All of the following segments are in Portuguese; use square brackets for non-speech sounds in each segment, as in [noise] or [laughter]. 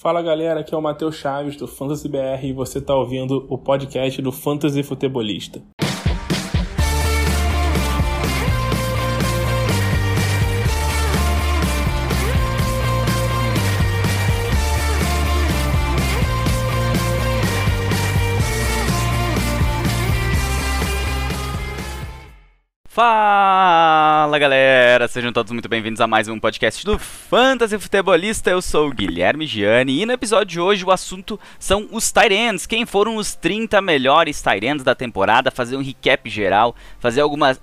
Fala galera, aqui é o Matheus Chaves do Fantasy BR e você está ouvindo o podcast do Fantasy Futebolista. Fala galera, sejam todos muito bem-vindos a mais um podcast do Fantasy Futebolista. Eu sou o Guilherme Gianni e no episódio de hoje o assunto são os Tyrants. Quem foram os 30 melhores Tyrants da temporada? Fazer um recap geral, fazer algumas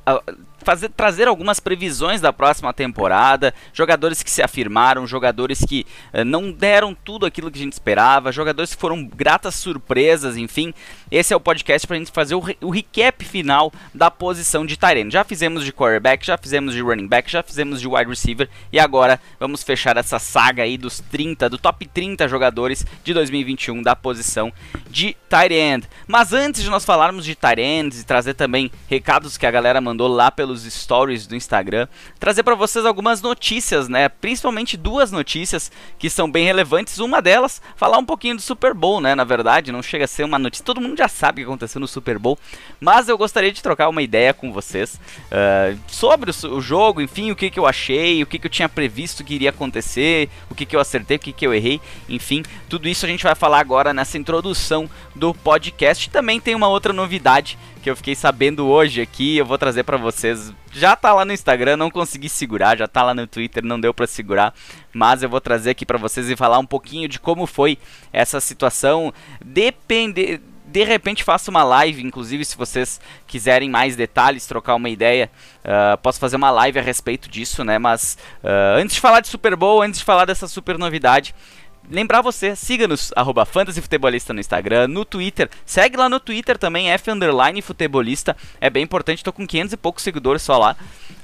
fazer, trazer algumas previsões da próxima temporada, jogadores que se afirmaram, jogadores que uh, não deram tudo aquilo que a gente esperava, jogadores que foram gratas surpresas, enfim. Esse é o podcast para a gente fazer o, re o, recap final da posição de Tyrene. Já fizemos de quarterback, já fizemos de running back, já fizemos de wide receiver e agora vamos fechar essa saga aí dos 30, do top 30 jogadores de 2021 da posição de Tyrene. Mas antes de nós falarmos de Tyrene e trazer também recados que a galera mandou lá pelos nos stories do Instagram, trazer para vocês algumas notícias, né? Principalmente duas notícias que são bem relevantes. Uma delas, falar um pouquinho do Super Bowl, né? Na verdade, não chega a ser uma notícia, todo mundo já sabe o que aconteceu no Super Bowl, mas eu gostaria de trocar uma ideia com vocês uh, sobre o, o, jogo, enfim, o que, que eu achei, o que, que eu tinha previsto que iria acontecer, o que, que eu acertei, o que, que eu errei, enfim, tudo isso a gente vai falar agora nessa introdução do podcast. Também tem uma outra novidade que eu fiquei sabendo hoje aqui, eu vou trazer para vocês. Já tá lá no Instagram, não consegui segurar, já tá lá no Twitter, não deu para segurar, mas eu vou trazer aqui para vocês e falar um pouquinho de como foi essa situação. Depende de repente faço uma live, inclusive se vocês quiserem mais detalhes, trocar uma ideia, uh, posso fazer uma live a respeito disso, né? Mas uh, antes de falar de Super Bowl, antes de falar dessa super novidade, lembrar você, siga-nos, arroba fantasyfutebolista no Instagram, no Twitter, segue lá no Twitter também, F underline futebolista, é bem importante, tô com 500 e poucos seguidores só lá,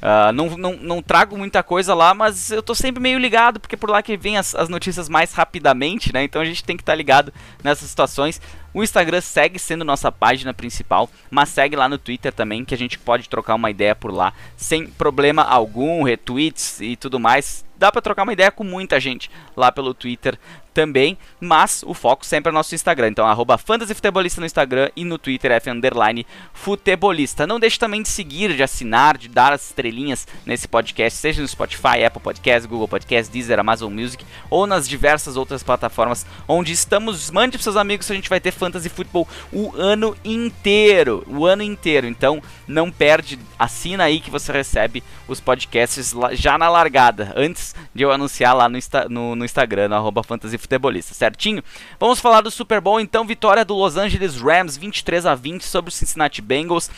uh, não, não, não trago muita coisa lá, mas eu tô sempre meio ligado, porque por lá que vem as, as notícias mais rapidamente, né, então a gente tem que estar tá ligado nessas situações, o Instagram segue sendo nossa página principal, mas segue lá no Twitter também, que a gente pode trocar uma ideia por lá, sem problema algum, retweets e tudo mais. Dá para trocar uma ideia com muita gente lá pelo Twitter também, mas o foco sempre é nosso Instagram. Então, arroba fantasyfutebolista no Instagram e no Twitter F underline futebolista. Não deixe também de seguir, de assinar, de dar as estrelinhas nesse podcast, seja no Spotify, Apple Podcast, Google Podcast, Deezer, Amazon Music ou nas diversas outras plataformas onde estamos. Mande para seus amigos a gente vai ter Fantasy Football o ano inteiro. O ano inteiro. Então, não perde, assina aí que você recebe os podcasts já na largada, antes de eu anunciar lá no, no, no Instagram, no arroba fantasy futebolista, certinho? Vamos falar do Super Bowl então, vitória do Los Angeles Rams 23 a 20 sobre o Cincinnati Bengals.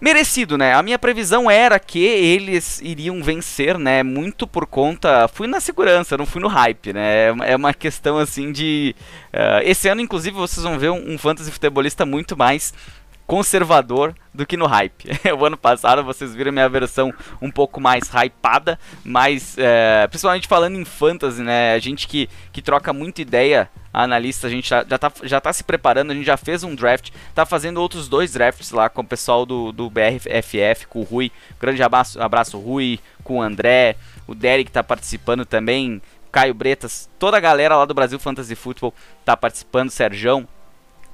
Merecido, né? A minha previsão era que eles iriam vencer, né? Muito por conta. Fui na segurança, não fui no hype, né? É uma questão assim de. Uh, esse ano, inclusive, vocês vão ver um, um fantasy futebolista muito mais conservador do que no hype. [laughs] o ano passado vocês viram minha versão um pouco mais hypada, mas é, principalmente falando em fantasy, né? A gente que, que troca muita ideia, analista, a gente já, já, tá, já tá se preparando, a gente já fez um draft, tá fazendo outros dois drafts lá com o pessoal do, do BRFF, com o Rui. Grande abraço, abraço Rui, com o André, o Derek tá participando também. Caio Bretas, toda a galera lá do Brasil Fantasy Football tá participando, Serjão,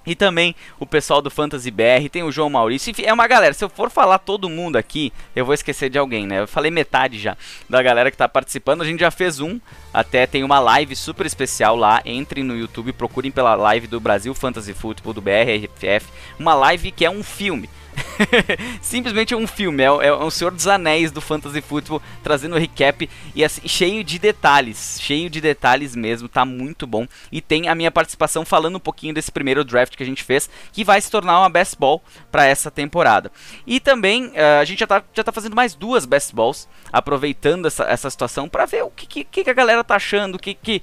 e também o pessoal do Fantasy BR, tem o João Maurício, enfim, é uma galera. Se eu for falar todo mundo aqui, eu vou esquecer de alguém, né? Eu falei metade já da galera que tá participando. A gente já fez um, até tem uma live super especial lá. Entrem no YouTube, procurem pela live do Brasil Fantasy Football do BRFF, uma live que é um filme. [laughs] Simplesmente um filme, é, é o Senhor dos Anéis do Fantasy Football, trazendo o recap e assim, cheio de detalhes, cheio de detalhes mesmo, tá muito bom. E tem a minha participação falando um pouquinho desse primeiro draft que a gente fez, que vai se tornar uma best ball para essa temporada. E também uh, a gente já tá, já tá fazendo mais duas best balls, aproveitando essa, essa situação para ver o que, que, que a galera tá achando, que, que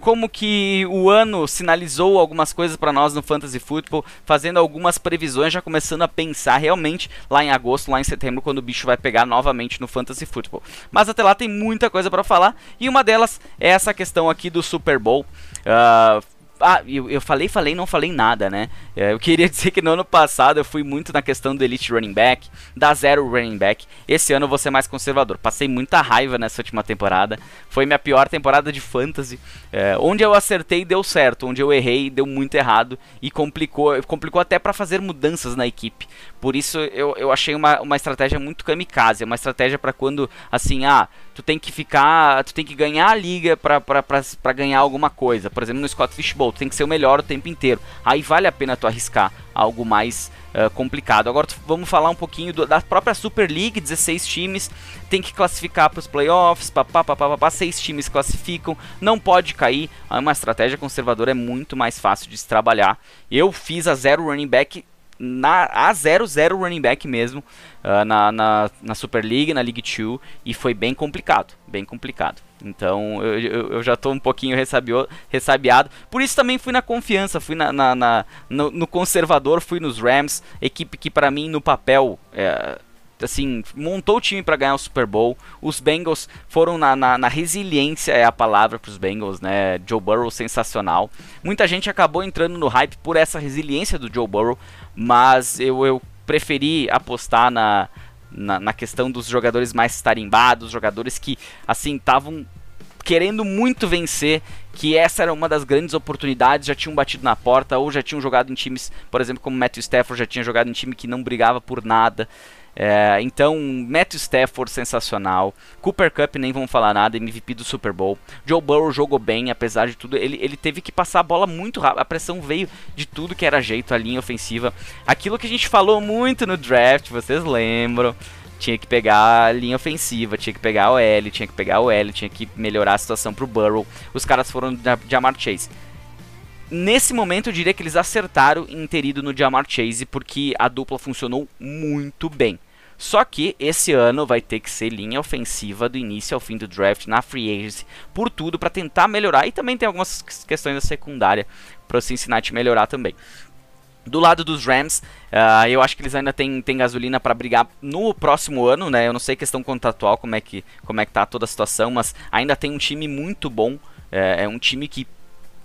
como que o ano sinalizou algumas coisas para nós no Fantasy Football, fazendo algumas previsões, já começando a pensar realmente lá em agosto, lá em setembro, quando o bicho vai pegar novamente no Fantasy Football. Mas até lá tem muita coisa para falar e uma delas é essa questão aqui do Super Bowl. Uh, ah, eu, eu falei, falei, não falei nada, né? É, eu queria [laughs] dizer que no ano passado eu fui muito na questão do Elite Running Back, da Zero Running Back. Esse ano eu vou ser mais conservador. Passei muita raiva nessa última temporada. Foi minha pior temporada de fantasy. É, onde eu acertei deu certo, onde eu errei deu muito errado e complicou, complicou até para fazer mudanças na equipe. Por isso eu, eu achei uma, uma estratégia muito kamikaze, uma estratégia para quando assim, ah, tu tem que ficar, tu tem que ganhar a liga para ganhar alguma coisa. Por exemplo, no Scott Fishbowl, tu tem que ser o melhor o tempo inteiro. Aí vale a pena tu arriscar algo mais uh, complicado. Agora vamos falar um pouquinho do, da própria Super League, 16 times, tem que classificar para os playoffs, papá, papá, papá, seis times classificam, não pode cair. Uma estratégia conservadora é muito mais fácil de se trabalhar. Eu fiz a zero running back na a 0 0 running back mesmo uh, na, na, na, Super League, na League 2 e foi bem complicado, bem complicado. Então eu, eu, eu já estou um pouquinho ressabio, ressabiado. Por isso também fui na confiança, fui na, na, na no, no, conservador, fui nos Rams, equipe que para mim no papel é, assim, montou o time para ganhar o Super Bowl. Os Bengals foram na, na, na resiliência, é a palavra para os Bengals, né? Joe Burrow sensacional. Muita gente acabou entrando no hype por essa resiliência do Joe Burrow, mas eu, eu preferi apostar na, na, na questão dos jogadores mais tarimbados, jogadores que, assim, estavam querendo muito vencer, que essa era uma das grandes oportunidades, já tinham batido na porta ou já tinham jogado em times, por exemplo, como Matthew Stafford já tinha jogado em time que não brigava por nada. É, então, Matthew Stafford sensacional. Cooper Cup nem vamos falar nada, MVP do Super Bowl. Joe Burrow jogou bem, apesar de tudo. Ele, ele teve que passar a bola muito rápido. A pressão veio de tudo que era jeito, a linha ofensiva. Aquilo que a gente falou muito no draft, vocês lembram. Tinha que pegar a linha ofensiva, tinha que pegar o L, tinha que pegar o L, tinha que melhorar a situação pro Burrow. Os caras foram de Jamar Chase. Nesse momento eu diria que eles acertaram em ter ido no Jamar Chase porque a dupla funcionou muito bem. Só que esse ano vai ter que ser linha ofensiva do início ao fim do draft na free agency, por tudo para tentar melhorar e também tem algumas questões da secundária para o Cincinnati melhorar também. Do lado dos Rams, uh, eu acho que eles ainda têm, têm gasolina para brigar no próximo ano, né? Eu não sei questão contratual como é que como é que tá toda a situação, mas ainda tem um time muito bom. É, é um time que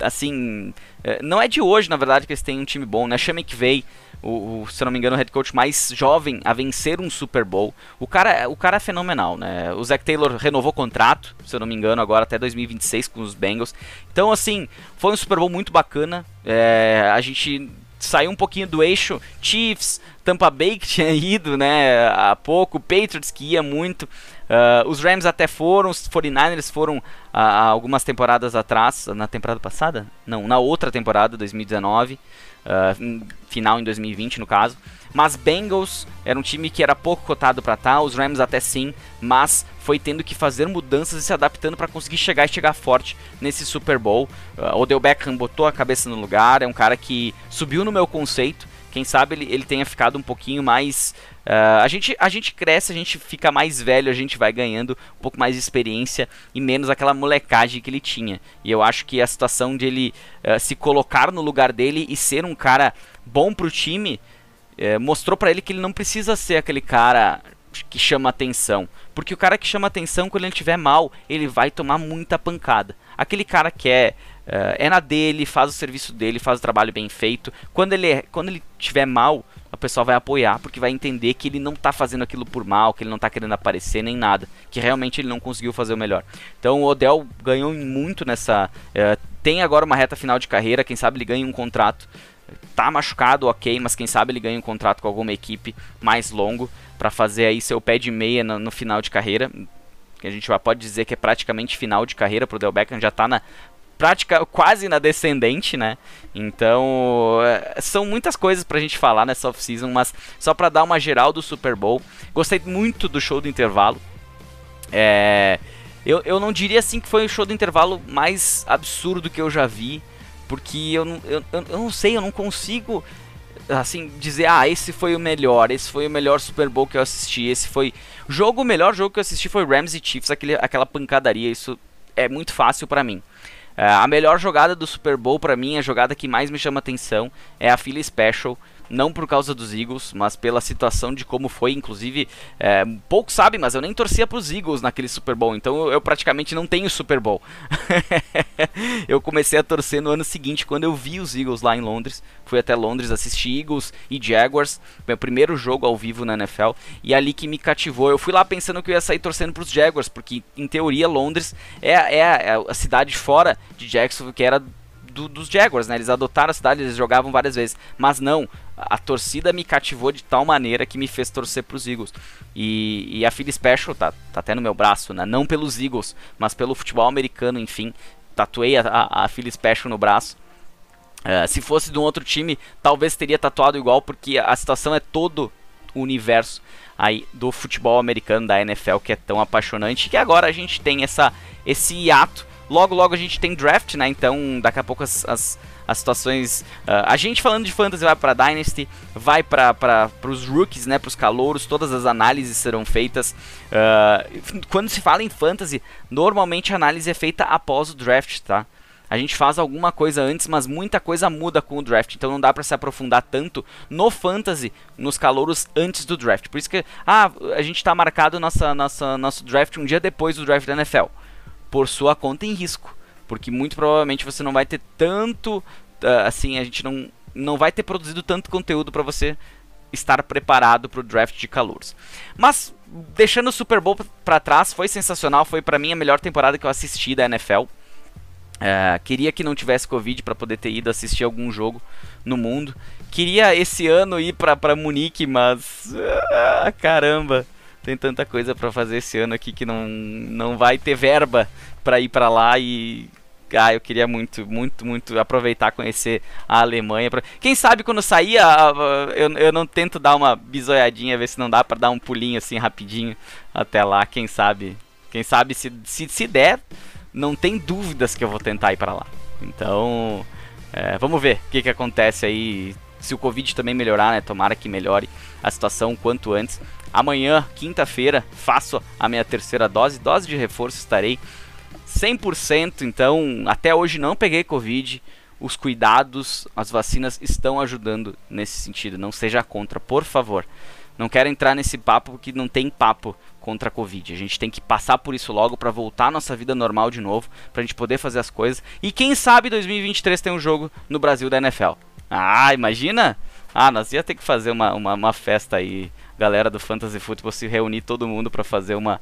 assim, é, não é de hoje, na verdade, que eles têm um time bom, né? Chama que veio o, o, se não me engano, o head coach mais jovem a vencer um Super Bowl. O cara, o cara é fenomenal, né? O Zach Taylor renovou contrato, se eu não me engano, agora até 2026 com os Bengals. Então, assim, foi um Super Bowl muito bacana. É, a gente saiu um pouquinho do eixo Chiefs, Tampa Bay que tinha ido, né, há pouco, Patriots que ia muito. Uh, os Rams até foram, os 49ers foram uh, algumas temporadas atrás, na temporada passada? Não, na outra temporada, 2019 uh, final em 2020 no caso. Mas Bengals era um time que era pouco cotado para tá, os Rams até sim, mas foi tendo que fazer mudanças e se adaptando para conseguir chegar e chegar forte nesse Super Bowl. Uh, Odell Beckham botou a cabeça no lugar, é um cara que subiu no meu conceito. Quem sabe ele, ele tenha ficado um pouquinho mais Uh, a, gente, a gente cresce, a gente fica mais velho, a gente vai ganhando um pouco mais de experiência e menos aquela molecagem que ele tinha. E eu acho que a situação de ele uh, se colocar no lugar dele e ser um cara bom pro time uh, mostrou para ele que ele não precisa ser aquele cara que chama atenção. Porque o cara que chama atenção, quando ele estiver mal, ele vai tomar muita pancada. Aquele cara que é, é na dele, faz o serviço dele, faz o trabalho bem feito. Quando ele, é, quando ele estiver mal, o pessoal vai apoiar, porque vai entender que ele não está fazendo aquilo por mal, que ele não está querendo aparecer nem nada, que realmente ele não conseguiu fazer o melhor. Então o Odell ganhou muito nessa. Uh, tem agora uma reta final de carreira, quem sabe ele ganha um contrato. Tá machucado, ok, mas quem sabe ele ganha um contrato com alguma equipe mais longo para fazer aí seu pé de meia no, no final de carreira a gente já pode dizer que é praticamente final de carreira para o Del Beckham, já está na prática quase na descendente, né? Então, é, são muitas coisas pra gente falar nessa off-season, mas só pra dar uma geral do Super Bowl. Gostei muito do show do intervalo. É, eu, eu não diria assim que foi o show do intervalo mais absurdo que eu já vi, porque eu não, eu, eu não sei, eu não consigo assim dizer, ah, esse foi o melhor, esse foi o melhor Super Bowl que eu assisti, esse foi jogo, o melhor jogo que eu assisti foi Rams e Chiefs, aquele, aquela pancadaria, isso é muito fácil para mim. Uh, a melhor jogada do Super Bowl para mim, a jogada que mais me chama atenção, é a Philly Special. Não por causa dos Eagles, mas pela situação de como foi. Inclusive, é, pouco sabe, mas eu nem torcia para os Eagles naquele Super Bowl, então eu, praticamente não tenho Super Bowl. [laughs] eu comecei a torcer no ano seguinte, quando eu vi os Eagles lá em Londres. Fui até Londres assistir Eagles e Jaguars, meu primeiro jogo ao vivo na NFL, e é ali que me cativou. Eu fui lá pensando que eu ia sair torcendo para os Jaguars, porque em teoria Londres é, é, é a cidade fora de Jacksonville que era do, dos Jaguars, né? Eles adotaram a cidade, eles jogavam várias vezes. Mas não, a torcida me cativou de tal maneira que me fez torcer para os Eagles. E, e, a Philly Special tá, tá até no meu braço, né? Não pelos Eagles, mas pelo futebol americano, enfim. Tatuei a, a, a Philly Special no braço. Uh, se fosse de um outro time, talvez teria tatuado igual, porque a situação é todo o universo aí do futebol americano, da NFL, que é tão apaixonante, que agora a gente tem essa, esse hiato Logo, logo a gente tem draft, né? Então, daqui a pouco as, as, as situações. Uh, a gente falando de fantasy vai para Dynasty, vai para os rookies, né? Para os calouros, todas as análises serão feitas. Uh, quando se fala em fantasy, normalmente a análise é feita após o draft, tá? A gente faz alguma coisa antes, mas muita coisa muda com o draft, então não dá para se aprofundar tanto no fantasy, nos calouros antes do draft. Por isso que ah, a gente está marcado nossa, nossa, nosso draft um dia depois do draft da NFL por sua conta em risco. Porque muito provavelmente você não vai ter tanto. Uh, assim, a gente não, não vai ter produzido tanto conteúdo para você estar preparado para o draft de calouros. Mas, deixando o Super Bowl para trás, foi sensacional. Foi para mim a melhor temporada que eu assisti da NFL. Uh, é, queria que não tivesse Covid para poder ter ido assistir algum jogo no mundo. Queria esse ano ir para Munique, mas. Uh, caramba! Tem tanta coisa para fazer esse ano aqui que não, não vai ter verba para ir para lá e ah, eu queria muito, muito, muito aproveitar conhecer a Alemanha. Quem sabe quando sair, eu, eu não tento dar uma bisoiadinha, ver se não dá para dar um pulinho assim rapidinho até lá. Quem sabe, quem sabe se, se, se der, não tem dúvidas que eu vou tentar ir para lá. Então, é, vamos ver o que, que acontece aí. Se o Covid também melhorar, né? Tomara que melhore a situação quanto antes. Amanhã, quinta-feira, faço a minha terceira dose, dose de reforço, estarei 100%. Então, até hoje não peguei Covid. Os cuidados, as vacinas estão ajudando nesse sentido. Não seja contra, por favor. Não quero entrar nesse papo porque não tem papo contra a Covid. A gente tem que passar por isso logo para voltar à nossa vida normal de novo, para a gente poder fazer as coisas. E quem sabe 2023 tem um jogo no Brasil da NFL. Ah, imagina! Ah, nós ia ter que fazer uma, uma, uma festa aí galera do Fantasy Football se reunir todo mundo para fazer uma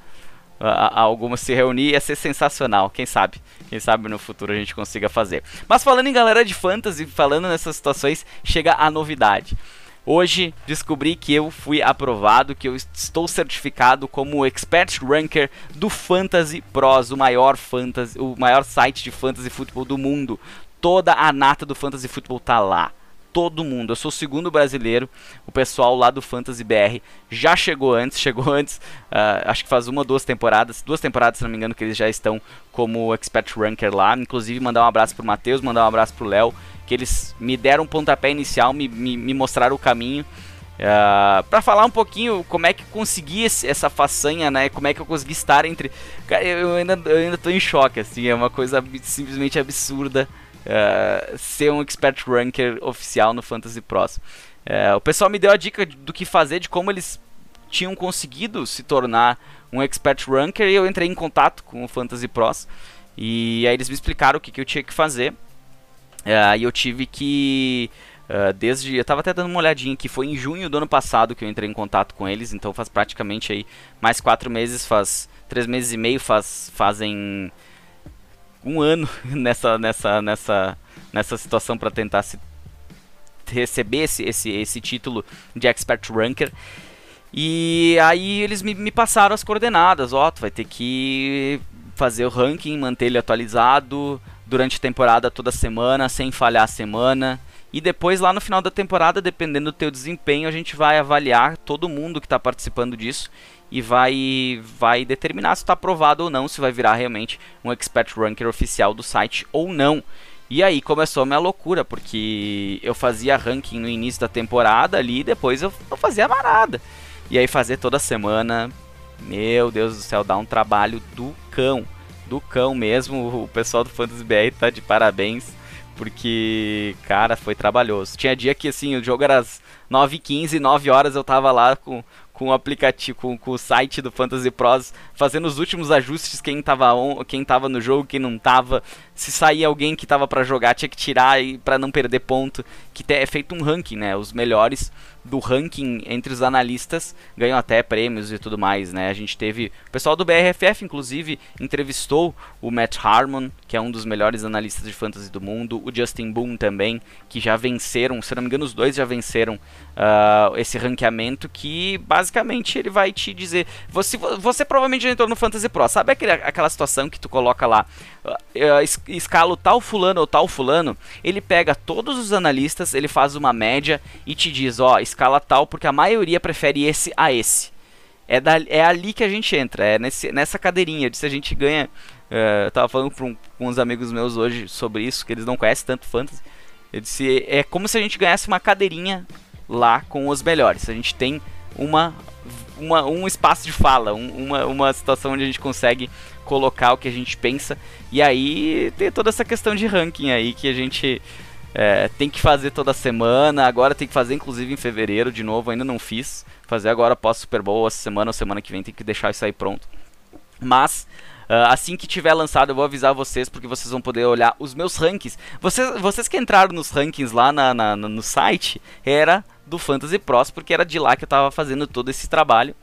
alguma se reunir ia ser sensacional. Quem sabe? Quem sabe no futuro a gente consiga fazer. Mas falando em galera de fantasy, falando nessas situações, chega a novidade. Hoje descobri que eu fui aprovado, que eu estou certificado como expert ranker do Fantasy Pros, o maior fantasy, o maior site de fantasy futebol do mundo. Toda a nata do fantasy futebol tá lá todo mundo. Eu sou o segundo brasileiro. O pessoal lá do Fantasy BR já chegou antes, [laughs] chegou antes, uh, acho que faz uma ou duas temporadas, duas temporadas, se não me engano, que eles já estão como expert ranker lá. Inclusive, mandar um abraço pro Matheus, mandar um abraço pro Léo, que eles me deram um pontapé inicial, me, me, me mostraram o caminho. Uh, ah, para falar um pouquinho como é que consegui esse, essa façanha, né? Como é que eu consegui estar entre. Cara, eu ainda, eu ainda tô em choque, assim, é uma coisa simplesmente absurda uh, ser um expert ranker oficial no Fantasy Pros. Uh, o pessoal me deu a dica do que fazer, de como eles tinham conseguido se tornar um expert ranker e eu entrei em contato com o Fantasy Pros e aí eles me explicaram o que, que eu tinha que fazer. Uh, e eu tive que Uh, desde eu estava até dando uma olhadinha que foi em junho do ano passado que eu entrei em contato com eles então faz praticamente aí mais quatro meses faz três meses e meio faz fazem um ano [laughs] nessa, nessa, nessa, nessa situação para tentar se receber esse, esse, esse título de Expert Ranker. E aí eles me, me passaram as coordenadas, ó, tu vai ter que fazer o ranking, manter ele atualizado durante a temporada toda semana, sem falhar a semana. E depois lá no final da temporada, dependendo do teu desempenho, a gente vai avaliar todo mundo que está participando disso e vai vai determinar se está aprovado ou não, se vai virar realmente um expert ranker oficial do site ou não. E aí começou a minha loucura, porque eu fazia ranking no início da temporada ali e depois eu, eu fazia marada. E aí fazer toda semana, meu Deus do céu, dá um trabalho do cão. Do cão mesmo, [laughs] o pessoal do Fantasy BR tá de parabéns porque, cara, foi trabalhoso. Tinha dia que, assim, o jogo era às 9h15, 9 horas eu tava lá com, com o aplicativo, com, com, o site do Fantasy Pros, fazendo os últimos ajustes, quem tava, on, quem tava no jogo, quem não tava. Se saía alguém que tava para jogar, tinha que tirar para não perder ponto. Que é feito um ranking, né? Os melhores do ranking entre os analistas ganham até prêmios e tudo mais, né? A gente teve o pessoal do BRFF inclusive entrevistou o Matt Harmon, que é um dos melhores analistas de fantasy do mundo, o Justin Boone também, que já venceram, se não me engano os dois já venceram uh, esse ranqueamento que basicamente ele vai te dizer, você, você provavelmente já entrou no Fantasy Pro, sabe aquele, aquela situação que tu coloca lá, escala o tal fulano ou tal fulano, ele pega todos os analistas, ele faz uma média e te diz, ó, escala tal, porque a maioria prefere esse a esse. É, da, é ali que a gente entra, é nesse, nessa cadeirinha, de se a gente ganha. Uh, eu tava falando com uns amigos meus hoje sobre isso, que eles não conhecem tanto fantasy. Eu disse, é como se a gente ganhasse uma cadeirinha lá com os melhores. A gente tem uma, uma um espaço de fala, um, uma, uma situação onde a gente consegue colocar o que a gente pensa. E aí tem toda essa questão de ranking aí que a gente é, tem que fazer toda semana, agora tem que fazer inclusive em fevereiro de novo, ainda não fiz. Fazer agora pós Super Bowl, essa semana ou semana que vem, tem que deixar isso aí pronto. Mas Uh, assim que tiver lançado, eu vou avisar vocês, porque vocês vão poder olhar os meus rankings. Vocês, vocês que entraram nos rankings lá na, na, no site, era do Fantasy Pros, porque era de lá que eu estava fazendo todo esse trabalho.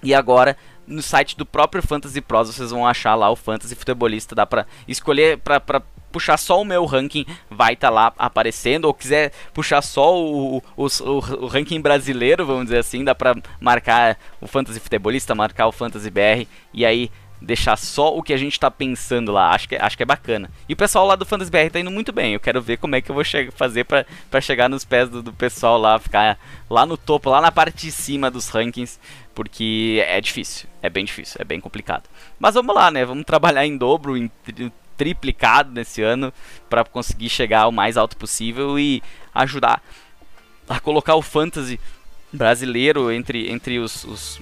E agora, no site do próprio Fantasy Pros, vocês vão achar lá o Fantasy Futebolista. Dá pra escolher, pra, pra puxar só o meu ranking, vai estar tá lá aparecendo. Ou quiser puxar só o, o, o, o, ranking brasileiro, vamos dizer assim, dá pra marcar o Fantasy Futebolista, marcar o Fantasy BR. E aí deixar só o que a gente tá pensando lá. Acho que, acho que é bacana. E o pessoal lá do Fantasy BR tá indo muito bem. Eu quero ver como é que eu vou fazer para chegar nos pés do, do, pessoal lá, ficar lá no topo, lá na parte de cima dos rankings, porque é difícil. É bem difícil, é bem complicado. Mas vamos lá, né? Vamos trabalhar em dobro, em triplicado nesse ano para conseguir chegar o mais alto possível e ajudar a colocar o fantasy brasileiro entre, entre os, os,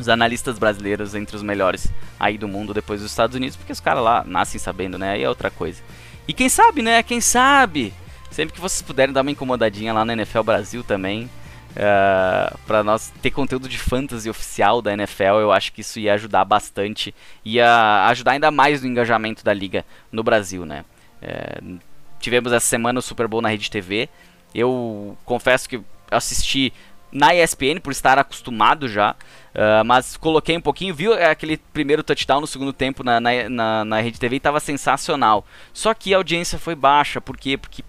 os, analistas brasileiros entre os melhores aí do mundo depois dos Estados Unidos, porque os caras lá nascem sabendo, né? Aí é outra coisa. E quem sabe, né? Quem sabe? Sempre que vocês puderem dar uma incomodadinha lá no NFL Brasil também, Uh, é, para nós ter conteúdo de fantasy oficial da NFL, eu acho que isso ia ajudar bastante, ia ajudar ainda mais no engajamento da liga no Brasil, né? Uh, tivemos essa semana o Super Bowl na Rede TV. Eu confesso que assisti na ESPN por estar acostumado já, uh, mas coloquei um pouquinho, viu aquele primeiro touchdown no segundo tempo na, na, na, na Rede TV e estava sensacional. Só que a audiência foi baixa, por quê? Porque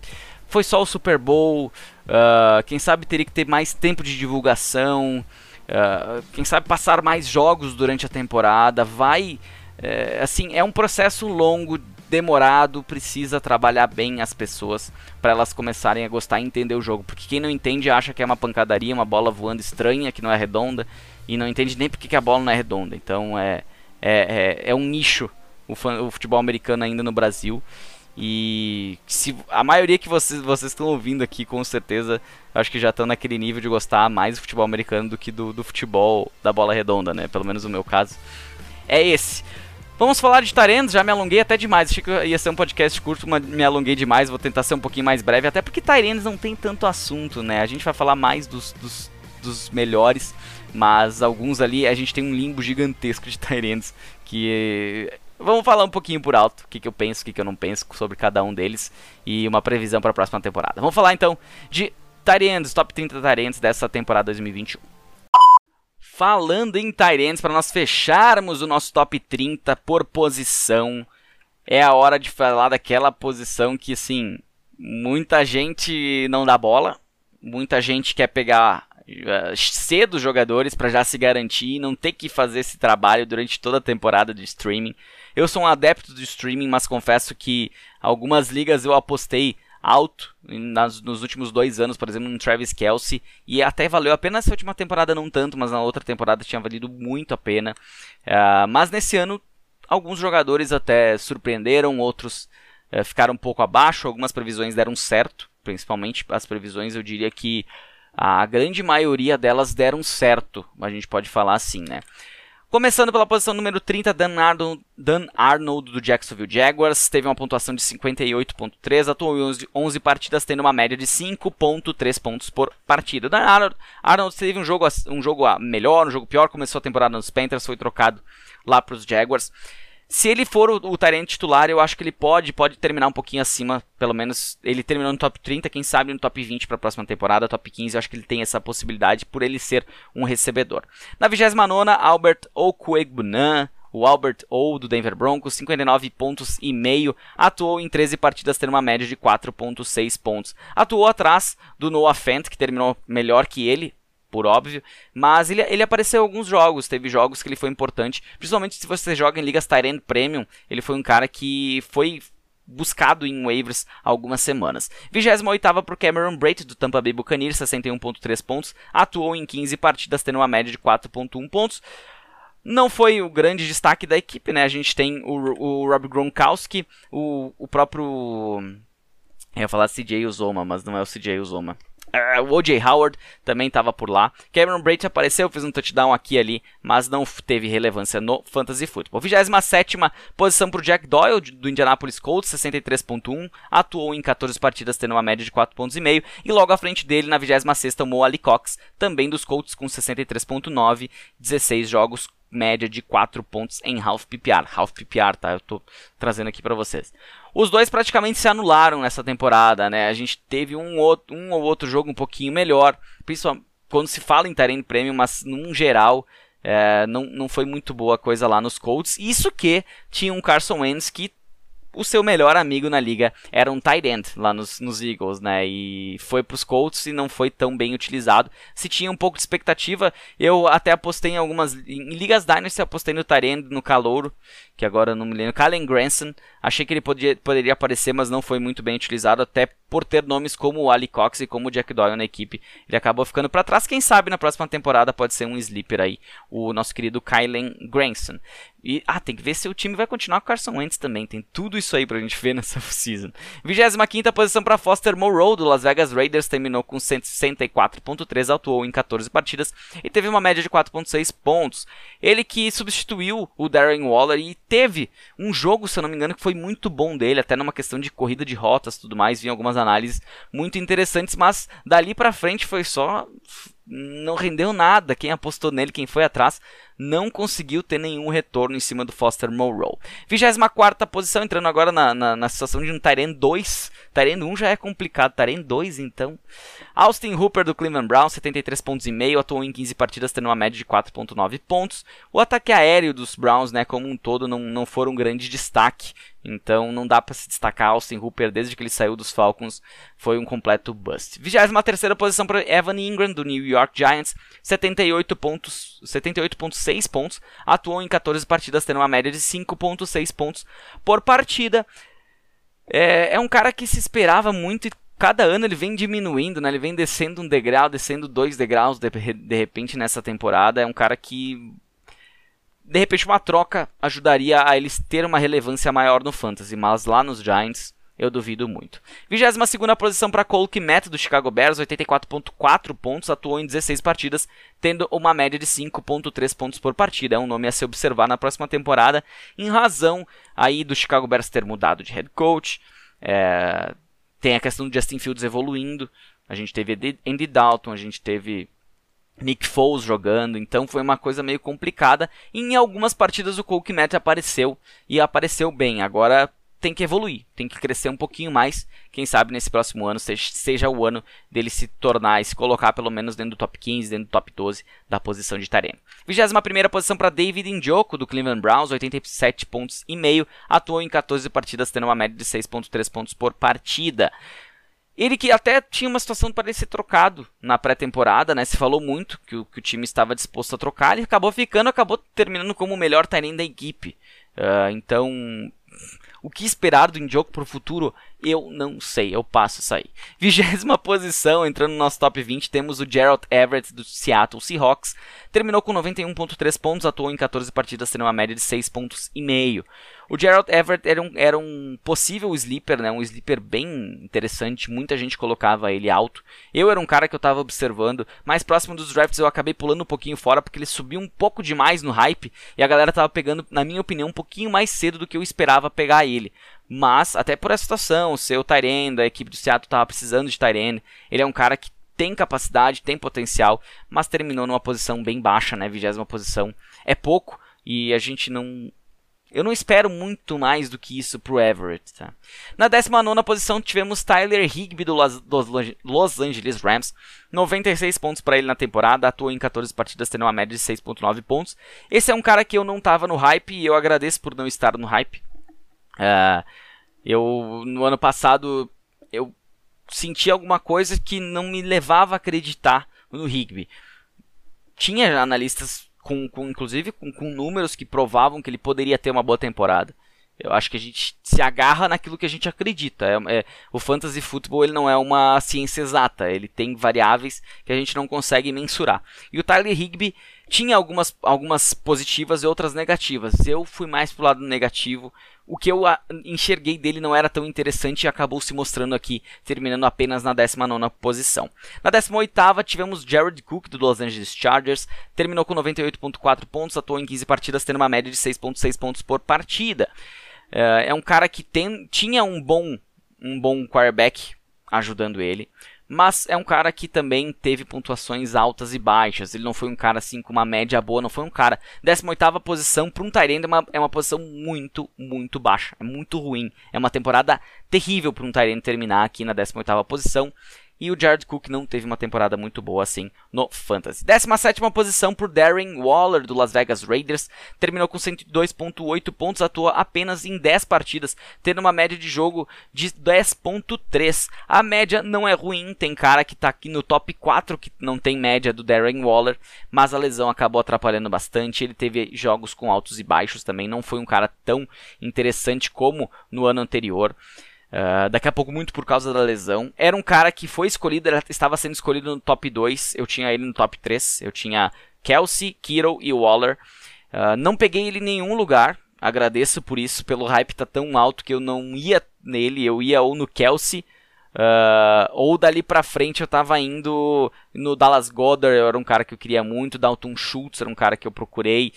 foi só o Super Bowl, Uh, quem sabe teria que ter mais tempo de divulgação. Uh, quem sabe passar mais jogos durante a temporada. Vai. É, assim, é um processo longo, demorado, precisa trabalhar bem as pessoas para elas começarem a gostar e entender o jogo. Porque quem não entende acha que é uma pancadaria, uma bola voando estranha, que não é redonda, e não entende nem porque que a bola não é redonda. Então é, é, é, é um nicho o, o futebol americano ainda no Brasil. E se a maioria que vocês, vocês estão ouvindo aqui, com certeza, acho que já estão naquele nível de gostar mais do futebol americano do que do, do futebol da bola redonda, né? Pelo menos no meu caso. É esse. Vamos falar de Tyrands, já me alonguei até demais. Achei que ia ser um podcast curto, mas me alonguei demais. Vou tentar ser um pouquinho mais breve, até porque Tyrands não tem tanto assunto, né? A gente vai falar mais dos, dos, dos melhores, mas alguns ali a gente tem um limbo gigantesco de Tyrands que Vamos falar um pouquinho por alto o que, que eu penso, o que, que eu não penso sobre cada um deles e uma previsão para a próxima temporada. Vamos falar então de Tyrians, top 30 Tyrians dessa temporada 2021. Falando em Tyrians, para nós fecharmos o nosso top 30 por posição, é a hora de falar daquela posição que, assim, muita gente não dá bola, muita gente quer pegar uh, cedo os jogadores para já se garantir e não ter que fazer esse trabalho durante toda a temporada de streaming. Eu sou um adepto do streaming, mas confesso que algumas ligas eu apostei alto nas, nos últimos dois anos, por exemplo, no Travis Kelsey, e até valeu a pena essa última temporada, não tanto, mas na outra temporada tinha valido muito a pena. Uh, mas nesse ano, alguns jogadores até surpreenderam, outros uh, ficaram um pouco abaixo, algumas previsões deram certo, principalmente as previsões eu diria que a grande maioria delas deram certo, a gente pode falar assim, né? Começando pela posição número 30, Dan Arnold, Dan Arnold do Jacksonville Jaguars, teve uma pontuação de 58.3, atuou em 11, 11, partidas, tendo uma média de 5.3 pontos por partida. Dan Arnold, Arnold teve um jogo, um jogo melhor, um jogo pior, começou a temporada nos Panthers, foi trocado lá para os Jaguars. Se ele for o, o Tyrant titular, eu acho que ele pode, pode terminar um pouquinho acima, pelo menos ele terminou no top 30, quem sabe no top 20 para a próxima temporada, top 15, eu acho que ele tem essa possibilidade por ele ser um recebedor. Na 29 Albert Okwegbunan, o Albert O do Denver Broncos, 59 pontos e meio, atuou em 13 partidas, tendo uma média de 4.6 pontos. Atuou atrás do Noah Fent, que terminou melhor que ele, por óbvio, mas ele, ele apareceu em alguns jogos, teve jogos que ele foi importante, principalmente se você joga em ligas Tyrant Premium, ele foi um cara que foi buscado em waivers há algumas semanas. 28ª para Cameron Brate do Tampa Bay Buccaneers, 61.3 pontos, atuou em 15 partidas tendo uma média de 4.1 pontos. Não foi o grande destaque da equipe, né? A gente tem o, o Rob Gronkowski, o, o próprio... Eu ia falar CJ Uzoma, mas não é o CJ Uzoma. Uh, o O.J. Howard também estava por lá. Cameron Brate apareceu, fez um touchdown aqui e ali, mas não teve relevância no Fantasy Football. 27 posição para o Jack Doyle, do Indianapolis Colts, 63.1. Atuou em 14 partidas, tendo uma média de 4.5 pontos. E logo à frente dele, na 26 o Mo Ali Cox, também dos Colts, com 63.9. 16 jogos, média de 4 pontos em half PPR. Half PPR, tá? Eu estou trazendo aqui para vocês. Os dois praticamente se anularam nessa temporada, né? A gente teve um, outro, um ou outro jogo um pouquinho melhor, principalmente quando se fala em Tyrene Premium, mas num geral é, não, não foi muito boa a coisa lá nos Colts. Isso que tinha um Carson Wentz que o seu melhor amigo na liga era um tight end lá nos, nos Eagles, né? E foi para os Colts e não foi tão bem utilizado. Se tinha um pouco de expectativa, eu até apostei em algumas em ligas Dynasty, apostei no tight end, no Calouro, que agora não me lembro, Kalen Granson. Achei que ele podia, poderia aparecer, mas não foi muito bem utilizado, até por ter nomes como o Ali Cox e como o Jack Doyle na equipe. Ele acabou ficando para trás. Quem sabe na próxima temporada pode ser um sleeper aí, o nosso querido Kylen Granson. E, ah, tem que ver se o time vai continuar com o Carson Wentz também. Tem tudo isso aí pra gente ver [laughs] nessa season. 25 posição para Foster Moreau, do Las Vegas Raiders. Terminou com 164,3, atuou em 14 partidas e teve uma média de 4,6 pontos. Ele que substituiu o Darren Waller e teve um jogo, se eu não me engano, que foi muito bom dele, até numa questão de corrida de rotas tudo mais. Vi algumas análises muito interessantes, mas dali pra frente foi só não rendeu nada. Quem apostou nele, quem foi atrás, não conseguiu ter nenhum retorno em cima do Foster Moreau. 24 posição, entrando agora na, na, na situação de um Tyrene 2. Tyrene 1 já é complicado, Tyrene 2 então. Austin Hooper do Cleveland Brown, 73 pontos e meio, atuou em 15 partidas, tendo uma média de 4.9 pontos. O ataque aéreo dos Browns, né, como um todo, não, não foi um grande destaque. Então não dá para se destacar Austin Hooper desde que ele saiu dos Falcons, foi um completo bust. 23 posição para Evan Ingram do New York Giants, 78 pontos, 78.6 pontos, atuou em 14 partidas tendo uma média de 5.6 pontos por partida. É, é um cara que se esperava muito e cada ano ele vem diminuindo, né? Ele vem descendo um degrau, descendo dois degraus de, de repente nessa temporada. É um cara que de repente uma troca ajudaria a eles ter uma relevância maior no fantasy, mas lá nos Giants eu duvido muito. 22 posição para Cole Kmet do Chicago Bears, 84.4 pontos, atuou em 16 partidas, tendo uma média de 5.3 pontos por partida. É um nome a se observar na próxima temporada, em razão aí do Chicago Bears ter mudado de head coach. É... tem a questão do Justin Fields evoluindo. A gente teve Andy Dalton, a gente teve Nick Foles jogando, então foi uma coisa meio complicada. Em algumas partidas o Cole Kmet apareceu e apareceu bem. Agora tem que evoluir, tem que crescer um pouquinho mais. Quem sabe nesse próximo ano seja, seja o ano dele se tornar e se colocar pelo menos dentro do top 15, dentro do top 12 da posição de Tareno. 21 posição para David Njoku do Cleveland Browns, 87 pontos e meio, atuou em 14 partidas tendo uma média de 6.3 pontos por partida. Ele que até tinha uma situação para ele ser trocado na pré-temporada, né? Se falou muito que o, que o, time estava disposto a trocar, ele acabou ficando, acabou terminando como o melhor Tyrene da equipe. Uh, então, o que esperar do Indioco para o futuro? Eu não sei, eu passo isso aí. Vigésima [laughs] posição, entrando no nosso top 20, temos o Gerald Everett do Seattle Seahawks. Terminou com 91.3 pontos, atuou em 14 partidas, tendo uma média de 6 pontos e meio. O Gerald Everett era um, era um possível sleeper, né? Um sleeper bem interessante. Muita gente colocava ele alto. Eu era um cara que eu estava observando. Mais próximo dos drafts eu acabei pulando um pouquinho fora porque ele subiu um pouco demais no hype e a galera estava pegando, na minha opinião, um pouquinho mais cedo do que eu esperava pegar ele. Mas, até por essa situação, o seu Tyrande, a equipe do Seattle estava precisando de Tyrande. Ele é um cara que tem capacidade, tem potencial, mas terminou numa posição bem baixa, né? Vigésima posição. É pouco e a gente não eu não espero muito mais do que isso pro Everett. Tá? Na 19 posição tivemos Tyler Higby do Los, Los Angeles Rams. 96 pontos para ele na temporada, atuou em 14 partidas, tendo uma média de 6,9 pontos. Esse é um cara que eu não estava no hype e eu agradeço por não estar no hype. Uh, eu, no ano passado, eu senti alguma coisa que não me levava a acreditar no Higby. Tinha analistas com, com inclusive com, com números que provavam que ele poderia ter uma boa temporada. Eu acho que a gente se agarra naquilo que a gente acredita. É, é, o fantasy futebol ele não é uma ciência exata, ele tem variáveis que a gente não consegue mensurar. E o Tyler Higby tinha algumas, algumas positivas e outras negativas. Eu fui mais pro lado negativo o que eu enxerguei dele não era tão interessante e acabou se mostrando aqui, terminando apenas na 19 posição. Na 18 tivemos Jared Cook do Los Angeles Chargers, terminou com 98.4 pontos, atuou em 15 partidas, tendo uma média de 6.6 pontos por partida. É, é um cara que tem, tinha um bom, um bom quarterback ajudando ele mas é um cara que também teve pontuações altas e baixas. Ele não foi um cara assim com uma média boa, não foi um cara. 18 posição para um Tyrande é uma, é uma posição muito, muito baixa. É muito ruim. É uma temporada terrível para um Tyrande terminar aqui na 18 posição. E o Jared Cook não teve uma temporada muito boa assim no Fantasy. 17 posição por Darren Waller do Las Vegas Raiders. Terminou com 102,8 pontos, atuou apenas em 10 partidas, tendo uma média de jogo de 10,3. A média não é ruim, tem cara que está aqui no top 4 que não tem média do Darren Waller, mas a lesão acabou atrapalhando bastante. Ele teve jogos com altos e baixos também, não foi um cara tão interessante como no ano anterior. Uh, daqui a pouco, muito por causa da lesão. Era um cara que foi escolhido, estava sendo escolhido no top 2. Eu tinha ele no top 3. Eu tinha Kelsey, Kittle e Waller. Uh, não peguei ele em nenhum lugar. Agradeço por isso, pelo hype tá tão alto que eu não ia nele. Eu ia ou no Kelsey. Uh, ou dali pra frente eu tava indo no Dallas Goddard, era um cara que eu queria muito. Dalton Schultz era um cara que eu procurei.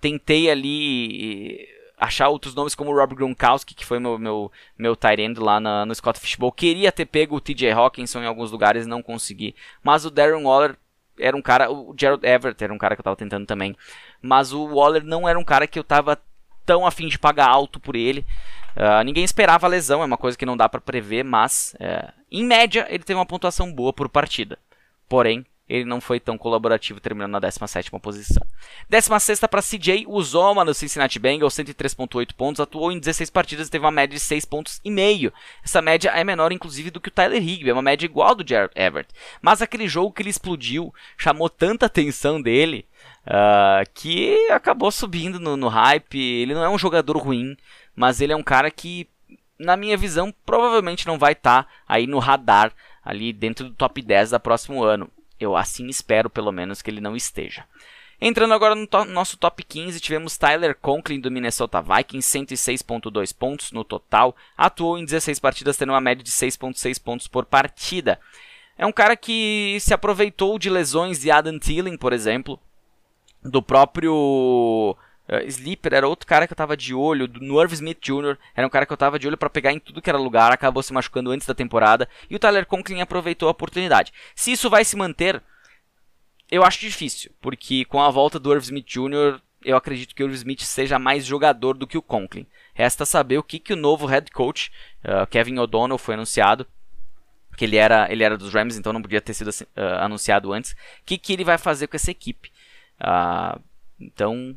tentei ali achar outros nomes como o Rob Gronkowski, que foi meu, meu, meu end lá na, no Scott Fishbowl. Queria ter pego o TJ Hawkinson em alguns lugares, não consegui. Mas o Darren Waller era um cara, o Gerald Everett era um cara que eu tava tentando também. Mas o Waller não era um cara que eu tava tão afim de pagar alto por ele. Uh, ninguém esperava a lesão, é uma coisa que não dá para prever, mas uh, em média ele teve uma pontuação boa por partida. Porém, ele não foi tão colaborativo, terminando na 17 posição. 16 para CJ Uzoma no Cincinnati Bengals, 103.8 pontos, atuou em 16 partidas e teve uma média de 6 pontos e meio. Essa média é menor inclusive do que o Tyler Higby, é uma média igual do Jared Everett. Mas aquele jogo que ele explodiu chamou tanta atenção dele uh, que acabou subindo no, no hype. Ele não é um jogador ruim, mas ele é um cara que, na minha visão, provavelmente não vai estar tá aí no radar ali dentro do top 10 da próximo ano. Eu assim espero, pelo menos, que ele não esteja. Entrando agora no to nosso top 15, tivemos Tyler Conklin do Minnesota Vikings, 106.2 pontos no total, atuou em 16 partidas, tendo uma média de 6.6 pontos por partida. É um cara que se aproveitou de lesões de Adam Thielen, por exemplo, do próprio Uh, Sleeper era outro cara que eu tava de olho, no Irv Smith Jr. era um cara que eu tava de olho para pegar em tudo que era lugar, acabou se machucando antes da temporada, e o Tyler Conklin aproveitou a oportunidade. Se isso vai se manter, eu acho difícil, porque com a volta do Irv Smith Jr., eu acredito que o Irv Smith seja mais jogador do que o Conklin. Resta saber o que, que o novo head coach, uh, Kevin O'Donnell, foi anunciado, que ele era, ele era dos Rams, então não podia ter sido uh, anunciado antes, o que, que ele vai fazer com essa equipe. Então,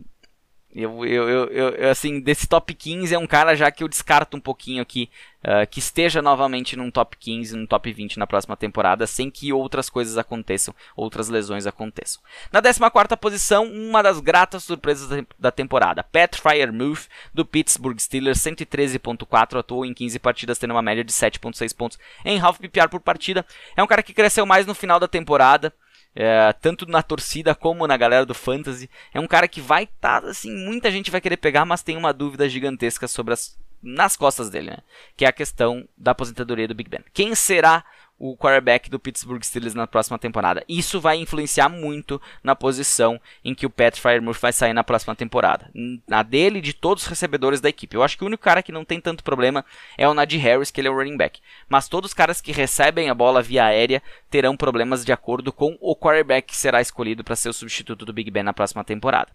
Eu, eu, eu, eu, assim, desse top 15 é um cara já que eu descarto um pouquinho aqui, uh, que esteja novamente num top 15, num top 20 na próxima temporada, sem que outras coisas aconteçam, outras lesões aconteçam. Na 14 posição, uma das gratas surpresas da temporada, Pat Fryermuth, do Pittsburgh Steelers, 113.4, atuou em 15 partidas, tendo uma média de 7.6 pontos em half PPR por partida. É um cara que cresceu mais no final da temporada, é, tanto na torcida como na galera do fantasy. É um cara que vai estar, tá, assim, muita gente vai querer pegar, mas tem uma dúvida gigantesca sobre as nas costas dele, né? Que é a questão da aposentadoria do Big Ben. Quem será o quarterback do Pittsburgh Steelers na próxima temporada. Isso vai influenciar muito na posição em que o Pat Fryermuth vai sair na próxima temporada. Na dele e de todos os recebedores da equipe. Eu acho que o único cara que não tem tanto problema é o Najee Harris, que ele é o running back. Mas todos os caras que recebem a bola via aérea terão problemas de acordo com o quarterback que será escolhido para ser o substituto do Big Ben na próxima temporada.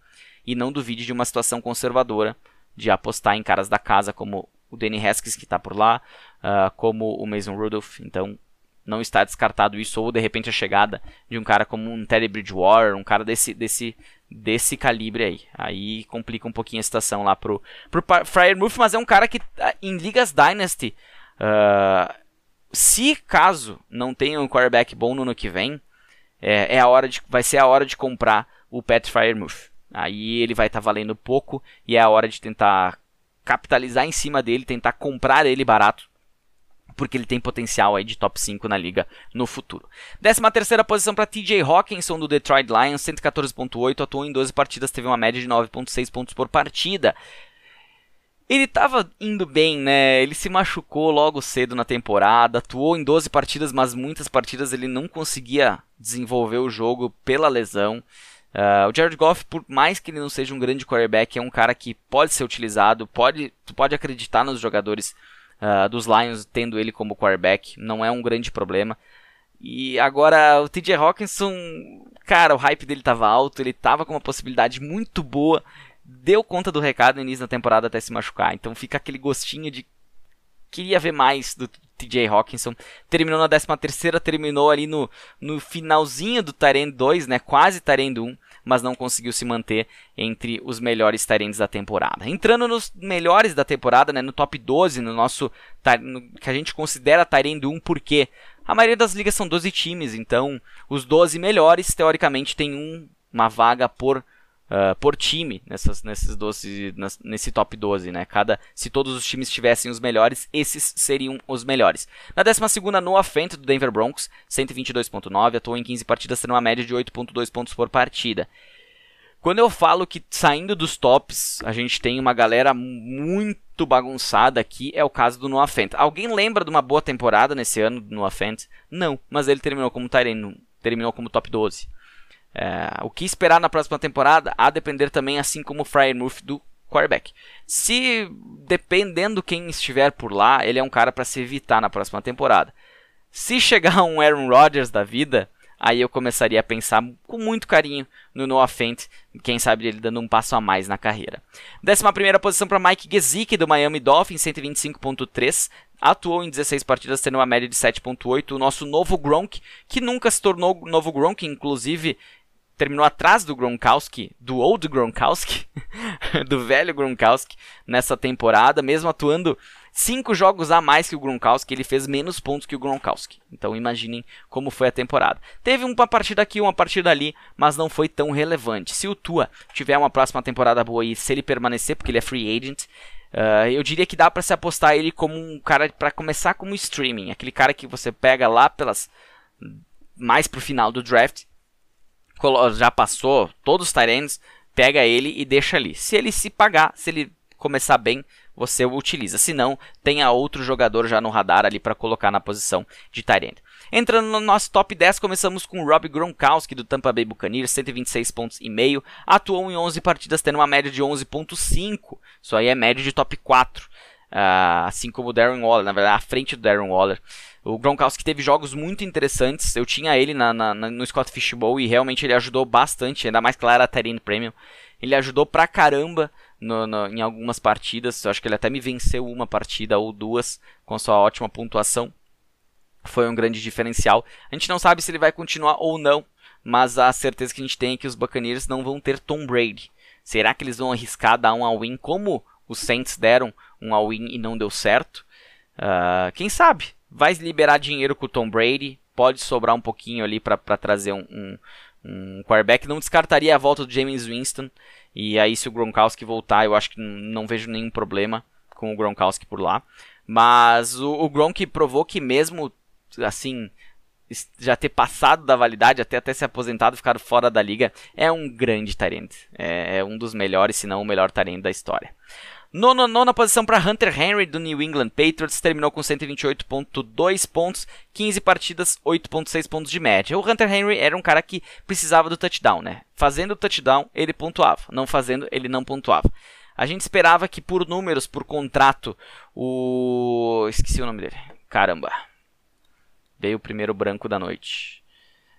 E não duvide de uma situação conservadora de apostar em caras da casa como o Danny Haskins que está por lá, uh, como o Mason Rudolph. Então não está descartado isso, ou de repente a chegada de um cara como um Teddy Bridgewater, um cara desse, desse, desse calibre aí. Aí complica um pouquinho a situação lá pro, pro Fryermuth, mas é um cara que ah, em Ligas Dynasty, uh, se caso não tenha um quarterback bom no ano que vem, é, é, a hora de, vai ser a hora de comprar o Pat Fryermuth. Aí ele vai estar tá valendo pouco e é a hora de tentar capitalizar em cima dele, tentar comprar ele barato porque ele tem potencial aí de top 5 na liga no futuro. 13 terceira posição para TJ Hawkinson do Detroit Lions, 114.8, atuou em 12 partidas, teve uma média de 9.6 pontos por partida. Ele estava indo bem, né? Ele se machucou logo cedo na temporada, atuou em 12 partidas, mas muitas partidas ele não conseguia desenvolver o jogo pela lesão. Uh, o Jared Goff, por mais que ele não seja um grande quarterback, é um cara que pode ser utilizado, pode, tu pode acreditar nos jogadores uh, dos Lions tendo ele como quarterback, não é um grande problema. E agora o TJ Hawkinson, cara, o hype dele estava alto, ele estava com uma possibilidade muito boa, deu conta do recado no início da temporada até se machucar. Então fica aquele gostinho de queria ver mais do TJ Hawkinson. Terminou na 13 terceira, terminou ali no, no finalzinho do Tyrande 2, né, quase Tyrande 1 mas não conseguiu se manter entre os melhores Tyrants da temporada. Entrando nos melhores da temporada, né, no top 12, no nosso no, que a gente considera Tyrant 1, porque a maioria das ligas são 12 times, então os 12 melhores, teoricamente, tem um, uma vaga por Uh, por time nessas, nesses 12, nesse top 12, né? Cada, se todos os times tivessem os melhores, esses seriam os melhores. Na 12 Noah Fent do Denver Broncos, 122.9, atuou em 15 partidas, tendo uma média de 8.2 pontos por partida. Quando eu falo que saindo dos tops, a gente tem uma galera muito bagunçada aqui, é o caso do Noah Fent. Alguém lembra de uma boa temporada nesse ano do Noah Fent? Não, mas ele terminou como Tyrene, terminou como top 12. É, o que esperar na próxima temporada a depender também, assim como o Fryermuth, do quarterback. Se dependendo quem estiver por lá, ele é um cara para se evitar na próxima temporada. Se [laughs] chegar um Aaron Rodgers da vida, aí eu começaria a pensar com muito carinho no Noah Fent, quem sabe ele dando um passo a mais na carreira. Décima primeira posição para Mike Gesicki do Miami Dolphins, 125.3, atuou em 16 partidas, tendo uma média de 7.8. O nosso novo Gronk, que nunca se tornou novo Gronk, inclusive terminou atrás do Gronkowski, do old Gronkowski, [laughs] do velho Gronkowski nessa temporada, mesmo atuando cinco jogos a mais que o Gronkowski, ele fez menos pontos que o Gronkowski. Então imaginem como foi a temporada. Teve uma partida aqui, uma partida ali, mas não foi tão relevante. Se o Tua tiver uma próxima temporada boa e se ele permanecer, porque ele é free agent, uh, eu diria que dá para se apostar ele como um cara para começar como streaming, aquele cara que você pega lá pelas mais pro final do draft já passou todos os Tyrants, pega ele e deixa ali. Se ele se pagar, se ele começar bem, você o utiliza. Se não, tenha outro jogador já no radar ali para colocar na posição de Tyrant. Entrando no nosso top 10, começamos com Rob Gronkowski do Tampa Bay Buccaneers, 126 pontos e meio, atuou em 11 partidas tendo uma média de 11.5. Isso aí é média de top 4. Uh, assim como o Darren Waller, na verdade, à frente do Darren Waller. O Gronkowski teve jogos muito interessantes. Eu tinha ele na, na, no Scott Fishbowl e realmente ele ajudou bastante, ainda mais claro a Tyrene Premium. Ele ajudou pra caramba no, no, em algumas partidas. Eu acho que ele até me venceu uma partida ou duas com sua ótima pontuação. Foi um grande diferencial. A gente não sabe se ele vai continuar ou não, mas a certeza que a gente tem é que os Buccaneers não vão ter Tom Brady. Será que eles vão arriscar dar um all-in como os Saints deram um all-in e não deu certo? Uh, quem sabe? Vai liberar dinheiro com o Tom Brady, pode sobrar um pouquinho ali para trazer um, um, um quarterback. Não descartaria a volta do James Winston. E aí, se o Gronkowski voltar, eu acho que não vejo nenhum problema com o Gronkowski por lá. Mas o, o Gronk provou que mesmo assim já ter passado da validade, até até se aposentado, ficar fora da liga, é um grande talento. É, é um dos melhores, se não o melhor talento da história. Nona, nona posição para Hunter Henry do New England Patriots, terminou com 128.2 pontos, 15 partidas, 8.6 pontos de média. O Hunter Henry era um cara que precisava do touchdown, né? Fazendo o touchdown, ele pontuava, não fazendo, ele não pontuava. A gente esperava que por números, por contrato, o. Esqueci o nome dele. Caramba. Veio o primeiro branco da noite.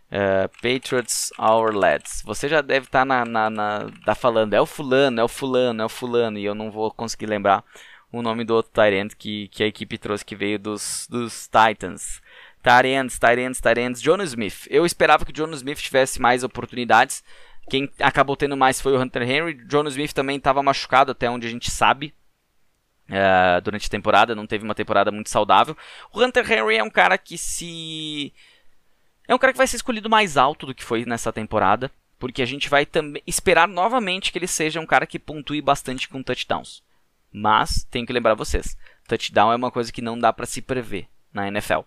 Uh, Patriots Our Lads. Você já deve estar tá na, na, na, tá falando, é o fulano, é o fulano, é o fulano, e eu não vou conseguir lembrar o nome do outro Tyrant que, que a equipe trouxe, que veio dos, dos Titans. Tyrants, Tyrants, Tyrants, John Smith. Eu esperava que o John Smith tivesse mais oportunidades, quem acabou tendo mais foi o Hunter Henry. John Smith também estava machucado, até onde a gente sabe. Uh, durante a temporada, não teve uma temporada muito saudável. O Hunter Henry é um cara que se. É um cara que vai ser escolhido mais alto do que foi nessa temporada. Porque a gente vai também esperar novamente que ele seja um cara que pontue bastante com touchdowns. Mas, tenho que lembrar vocês: touchdown é uma coisa que não dá para se prever na NFL.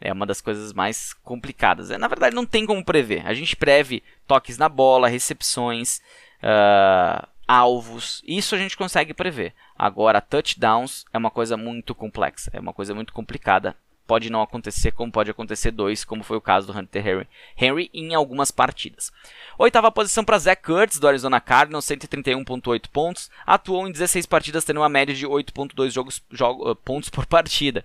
É uma das coisas mais complicadas. É, na verdade, não tem como prever. A gente preve toques na bola, recepções, uh, alvos. Isso a gente consegue prever. Agora, touchdowns é uma coisa muito complexa. É uma coisa muito complicada. Pode não acontecer, como pode acontecer dois, como foi o caso do Hunter Henry, Henry em algumas partidas. Oitava posição para Zach Kurtz, do Arizona Cardinals, 131.8 pontos. Atuou em 16 partidas, tendo uma média de 8.2 jogos, jogo, pontos por partida.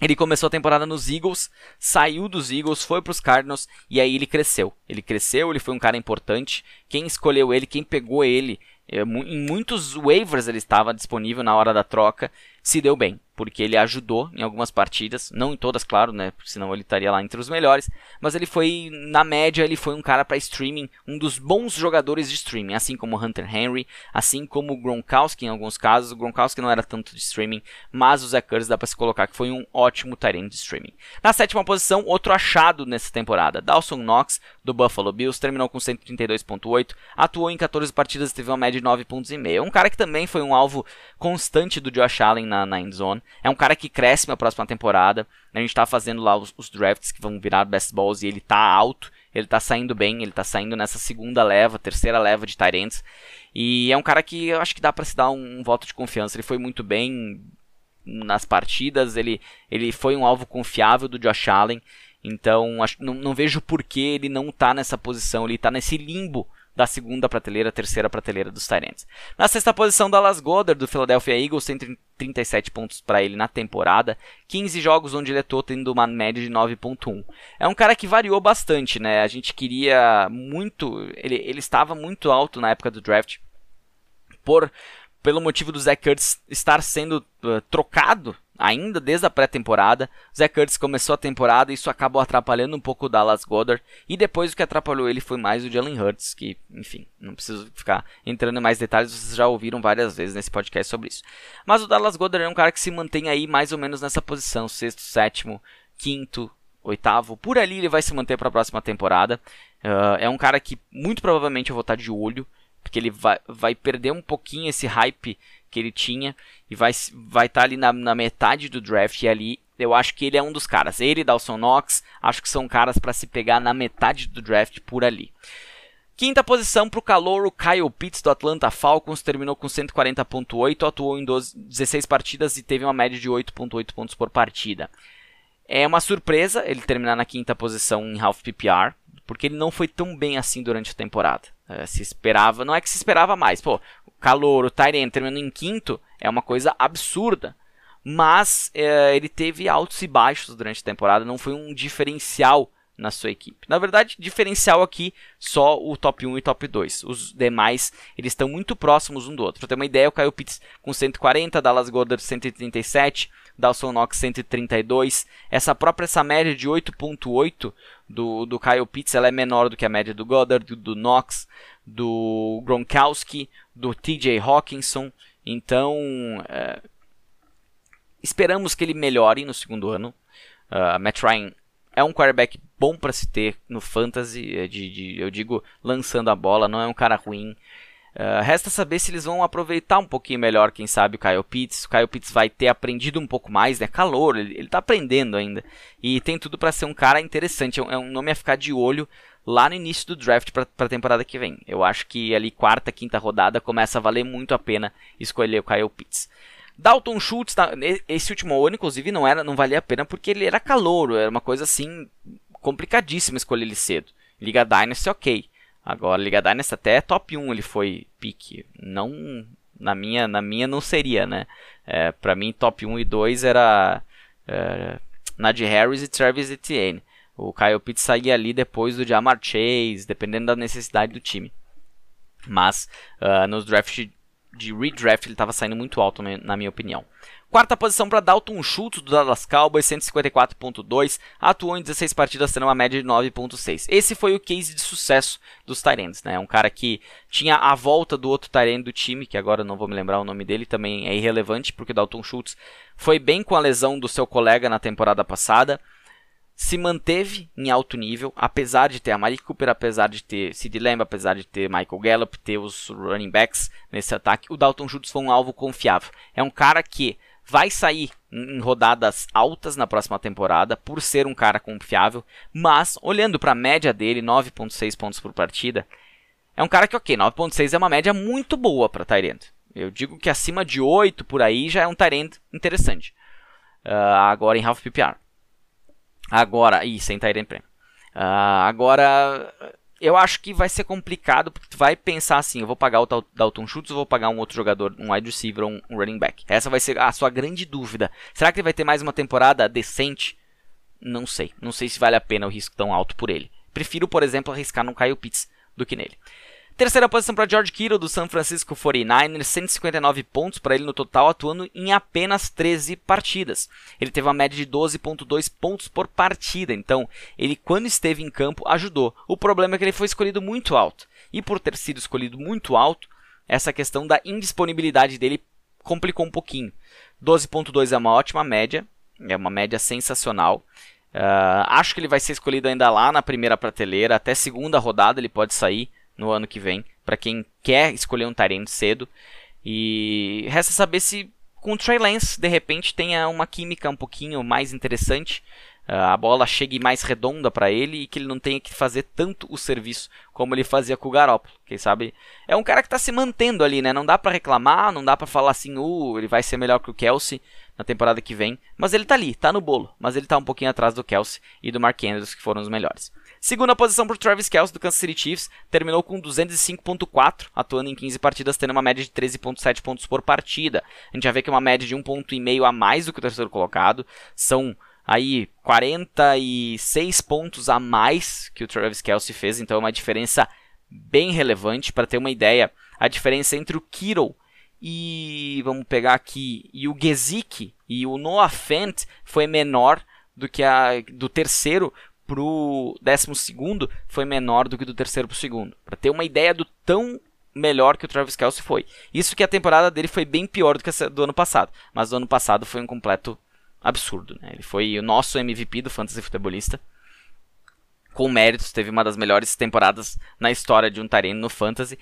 Ele começou a temporada nos Eagles, saiu dos Eagles, foi para os Cardinals e aí ele cresceu. Ele cresceu, ele foi um cara importante. Quem escolheu ele, quem pegou ele, eh, em muitos waivers ele estava disponível na hora da troca, se deu bem porque ele ajudou em algumas partidas, não em todas, claro, né? Senão ele estaria lá entre os melhores, mas ele foi, na média, ele foi um cara para streaming, um dos bons jogadores de streaming, assim como Hunter Henry, assim como o Gronkowski em alguns casos. O Gronkowski não era tanto de streaming, mas o Zach Kurtz dá para se colocar que foi um ótimo tight de streaming. Na sétima posição, outro achado nessa temporada, Dawson Knox, do Buffalo Bills, terminou com 132.8, atuou em 14 partidas e teve uma média de 9 pontos e meio. Um cara que também foi um alvo constante do Josh Allen na, na endzone. É um cara que cresce na próxima temporada. A gente tá fazendo lá os, os drafts que vão virar best balls e ele tá alto. Ele tá saindo bem, ele tá saindo nessa segunda leva, terceira leva de Tyrants. E é um cara que eu acho que dá para se dar um, um, voto de confiança. Ele foi muito bem nas partidas, ele, ele foi um alvo confiável do Josh Allen. Então, acho, não, não vejo por que ele não tá nessa posição, ele tá nesse limbo da segunda prateleira, terceira prateleira dos Tyrants. Na sexta posição, Dallas Goddard, do Philadelphia Eagles, 137 pontos para ele na temporada, 15 jogos onde ele atuou tendo uma média de 9.1. É um cara que variou bastante, né? A gente queria muito, ele, ele estava muito alto na época do draft, por pelo motivo do Zach Kurtz estar sendo uh, trocado ainda desde a pré-temporada. Zach Kurtz começou a temporada e isso acabou atrapalhando um pouco o Dallas Goddard. E depois o que atrapalhou ele foi mais o Jalen Hurts, que, enfim, não preciso ficar entrando em mais detalhes, vocês já ouviram várias vezes nesse podcast sobre isso. Mas o Dallas Goddard é um cara que se mantém aí mais ou menos nessa posição, sexto, sétimo, quinto, oitavo, por ali ele vai se manter para a próxima temporada. Uh, é um cara que muito provavelmente eu vou estar de olho, porque ele vai, vai perder um pouquinho esse hype que ele tinha e vai estar vai tá ali na, na metade do draft e ali eu acho que ele é um dos caras. Ele e Dawson Knox, acho que são caras para se pegar na metade do draft por ali. Quinta posição para o calouro Kyle Pitts do Atlanta Falcons, terminou com 140.8, atuou em 12, 16 partidas e teve uma média de 8.8 pontos por partida. É uma surpresa ele terminar na quinta posição em half PPR, porque ele não foi tão bem assim durante a temporada. É, se esperava, não é que se esperava mais, pô, calor, o Tyrene terminando em quinto é uma coisa absurda. Mas é, ele teve altos e baixos durante a temporada, não foi um diferencial na sua equipe. Na verdade, diferencial aqui só o top 1 e top 2. Os demais, eles estão muito próximos um do outro. Para ter uma ideia, o Kyle Pitts com 140, Dallas Goddard 137, Dawson Knox 132. Essa própria essa média de 8.8 do, do Kyle Pitts ela é menor do que a média do Goddard, do, do Knox, do Gronkowski, do TJ Hawkinson. Então, é, esperamos que ele melhore no segundo ano. Uh, Matt Ryan é um quarterback bom para se ter no fantasy, é de, de, eu digo lançando a bola, não é um cara ruim. Uh, resta saber se eles vão aproveitar um pouquinho melhor, quem sabe, o Kyle Pitts. O Kyle Pitts vai ter aprendido um pouco mais, né? Calor, ele, ele tá aprendendo ainda. E tem tudo para ser um cara interessante. É um, é um, nome a ficar de olho lá no início do draft para a temporada que vem. Eu acho que ali quarta, quinta rodada começa a valer muito a pena escolher o Kyle Pitts. Dalton Schultz, tá, esse último ano, inclusive, não era, não valia a pena porque ele era calouro, era uma coisa assim complicadíssima escolher ele cedo. Liga Dynasty, ok. Agora, Liga Dynasty até top 1 ele foi pique. Não, na minha, na minha não seria, né? É, pra mim, top 1 e 2 era é, Harris e Travis Etienne. O Kyle Pitts saía ali depois do Jamar Chase, dependendo da necessidade do time. Mas uh, nos drafts de redraft ele estava saindo muito alto, na minha opinião. Quarta posição para Dalton Schultz do Dallas Cowboys, 154.2, atuou em 16 partidas, tendo uma média de 9.6. Esse foi o case de sucesso dos Tyrants, né? Um cara que tinha a volta do outro Tyrant do time, que agora não vou me lembrar o nome dele, também é irrelevante, porque Dalton Schultz foi bem com a lesão do seu colega na temporada passada se manteve em alto nível, apesar de ter a Mari Cooper, apesar de ter Sid Lamb, apesar de ter Michael Gallup, ter os running backs nesse ataque, o Dalton Schultz foi um alvo confiável. É um cara que vai sair em rodadas altas na próxima temporada por ser um cara confiável, mas olhando para a média dele, 9.6 pontos por partida, é um cara que ok, 9.6 é uma média muito boa para Tyrant. Eu digo que acima de 8 por aí já é um Tyrant interessante. Uh, agora em half PPR. Agora, e sem Tyrant. Uh, agora, eu acho que vai ser complicado, porque tu vai pensar assim, eu vou pagar o Dalton Schultz ou vou pagar um outro jogador, um wide receiver ou um, running back? Essa vai ser a sua grande dúvida. Será que ele vai ter mais uma temporada decente? Não sei. Não sei se vale a pena o risco tão alto por ele. Prefiro, por exemplo, arriscar no Kyle Pitts do que nele. Terceira posição para George Kittle do San Francisco 49ers, 159 pontos para ele no total, atuando em apenas 13 partidas. Ele teve uma média de 12.2 pontos por partida, então ele quando esteve em campo ajudou. O problema é que ele foi escolhido muito alto. E por ter sido escolhido muito alto, essa questão da indisponibilidade dele complicou um pouquinho. 12.2 é uma ótima média, é uma média sensacional. Uh, acho que ele vai ser escolhido ainda lá na primeira prateleira, até segunda rodada ele pode sair no ano que vem, para quem quer escolher um Tyrant cedo. E resta saber se com o Trey Lance, de repente, tenha uma química um pouquinho mais interessante, uh, a bola chegue mais redonda para ele e que ele não tenha que fazer tanto o serviço como ele fazia com o Garoppolo. Quem sabe é um cara que está se mantendo ali, né? Não dá para reclamar, não dá para falar assim, uh, ele vai ser melhor que o Kelsey na temporada que vem, mas ele tá ali, tá no bolo, mas ele tá um pouquinho atrás do Kelsey e do Mark Andrews, que foram os melhores. Segunda posição para o Travis Kelce do Kansas City Chiefs, terminou com 205.4, atuando em 15 partidas, tendo uma média de 13.7 pontos por partida. A gente já vê que é uma média de 1.5 a mais do que o terceiro colocado. São aí 46 pontos a mais que o Travis Kelce fez, então é uma diferença bem relevante. Para ter uma ideia, a diferença entre o Kittle e vamos pegar aqui e o Gesicki e o Noah Fent foi menor do que a do terceiro pro décimo segundo foi menor do que do terceiro pro segundo. Para ter uma ideia do tão melhor que o Travis Kelce foi. Isso que a temporada dele foi bem pior do que a do ano passado. Mas do ano passado foi um completo absurdo. Né? Ele foi o nosso MVP do Fantasy Futebolista. Com méritos, teve uma das melhores temporadas na história de um Tareno no Fantasy.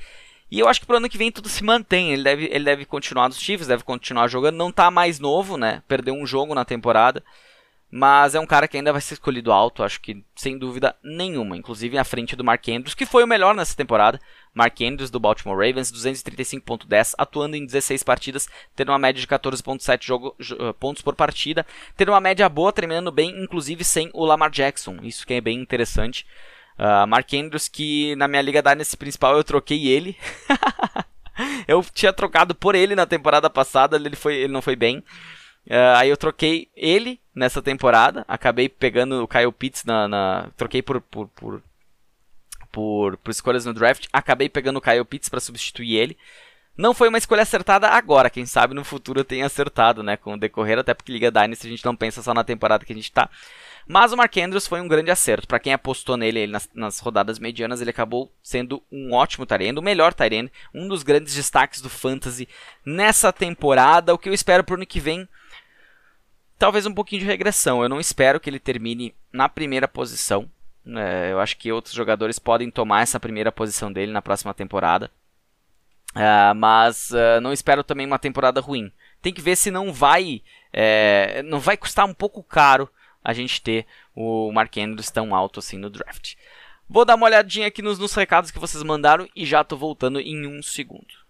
E eu acho que pro ano que vem tudo se mantém. Ele deve, ele deve continuar nos Chiefs, deve continuar jogando. Não tá mais novo, né? Perdeu um jogo na temporada. Mas é um cara que ainda vai ser escolhido alto, acho que sem dúvida nenhuma. Inclusive à frente do Mark Andrews, que foi o melhor nessa temporada. Mark Andrews do Baltimore Ravens, 235.10, atuando em 16 partidas, tendo uma média de 14.7 eh, pontos por partida, tendo uma média boa, terminando bem, inclusive sem o Lamar Jackson. Isso que é bem interessante. Uh, Mark Andrews, que na minha liga da nesse principal eu troquei ele. [laughs] eu tinha trocado por ele na temporada passada, ele, foi, ele não foi bem. Uh, aí eu troquei ele nessa temporada. Acabei pegando o Kyle Pitts na. na troquei por, por, por, por, por escolhas no draft. Acabei pegando o Kyle Pitts para substituir ele. Não foi uma escolha acertada agora, quem sabe no futuro eu tenha acertado, né, com o decorrer, até porque Liga Dynasty a gente não pensa só na temporada que a gente tá. Mas o Mark Andrews foi um grande acerto. Para quem apostou nele nas, nas, rodadas medianas, ele acabou sendo um ótimo Tyrande, o melhor Tyrande, um dos grandes destaques do Fantasy nessa temporada. O que eu espero pro ano que vem, talvez um pouquinho de regressão. Eu não espero que ele termine na primeira posição. É, eu acho que outros jogadores podem tomar essa primeira posição dele na próxima temporada. Uh, mas uh, não espero também uma temporada ruim. Tem que ver se não vai, é, não vai custar um pouco caro a gente ter o Mark Andrews tão alto assim no draft. Vou dar uma olhadinha aqui nos, nos recados que vocês mandaram e já tô voltando em um segundo.